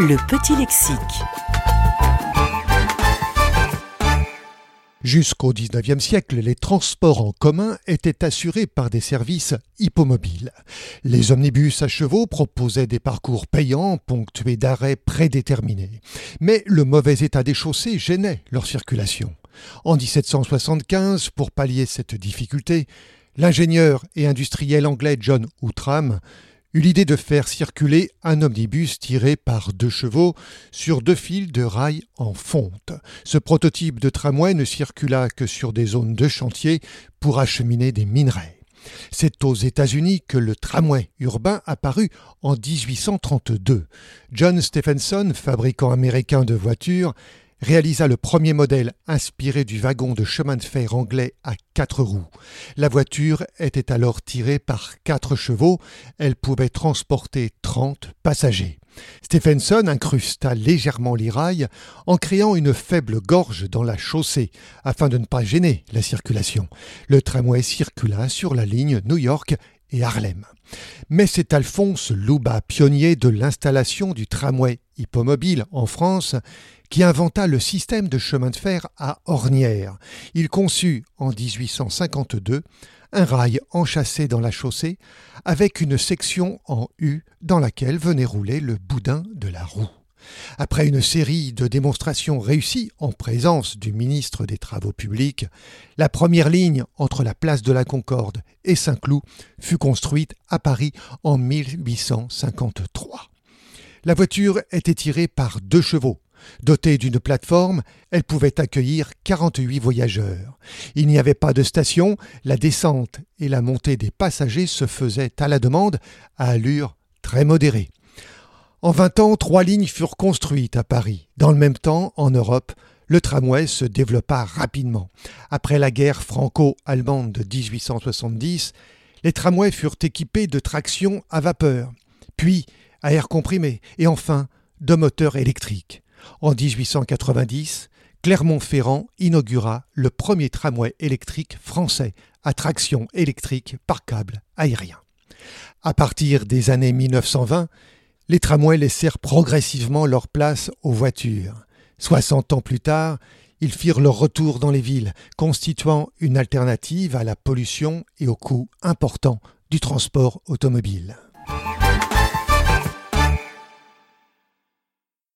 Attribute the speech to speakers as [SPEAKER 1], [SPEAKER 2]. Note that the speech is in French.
[SPEAKER 1] Le petit lexique.
[SPEAKER 2] Jusqu'au XIXe siècle, les transports en commun étaient assurés par des services hippomobiles. Les omnibus à chevaux proposaient des parcours payants ponctués d'arrêts prédéterminés. Mais le mauvais état des chaussées gênait leur circulation. En 1775, pour pallier cette difficulté, l'ingénieur et industriel anglais John Outram eut l'idée de faire circuler un omnibus tiré par deux chevaux sur deux fils de rails en fonte. Ce prototype de tramway ne circula que sur des zones de chantier pour acheminer des minerais. C'est aux États-Unis que le tramway urbain apparut en 1832. John Stephenson, fabricant américain de voitures, réalisa le premier modèle inspiré du wagon de chemin de fer anglais à quatre roues. La voiture était alors tirée par quatre chevaux, elle pouvait transporter 30 passagers. Stephenson incrusta légèrement les rails en créant une faible gorge dans la chaussée afin de ne pas gêner la circulation. Le tramway circula sur la ligne New York et Harlem. Mais c'est Alphonse Louba, pionnier de l'installation du tramway hippomobile en France, qui inventa le système de chemin de fer à ornière. Il conçut en 1852 un rail enchâssé dans la chaussée avec une section en U dans laquelle venait rouler le boudin de la roue. Après une série de démonstrations réussies en présence du ministre des Travaux publics, la première ligne entre la place de la Concorde et Saint-Cloud fut construite à Paris en 1853. La voiture était tirée par deux chevaux. Dotée d'une plateforme, elle pouvait accueillir 48 voyageurs. Il n'y avait pas de station, la descente et la montée des passagers se faisaient à la demande à allure très modérée. En vingt ans, trois lignes furent construites à Paris. Dans le même temps, en Europe, le tramway se développa rapidement. Après la guerre franco-allemande de 1870, les tramways furent équipés de traction à vapeur, puis à air comprimé, et enfin de moteurs électriques. En 1890, Clermont-Ferrand inaugura le premier tramway électrique français à traction électrique par câble aérien. À partir des années 1920, les tramways laissèrent progressivement leur place aux voitures. Soixante ans plus tard, ils firent leur retour dans les villes, constituant une alternative à la pollution et au coût important du transport automobile.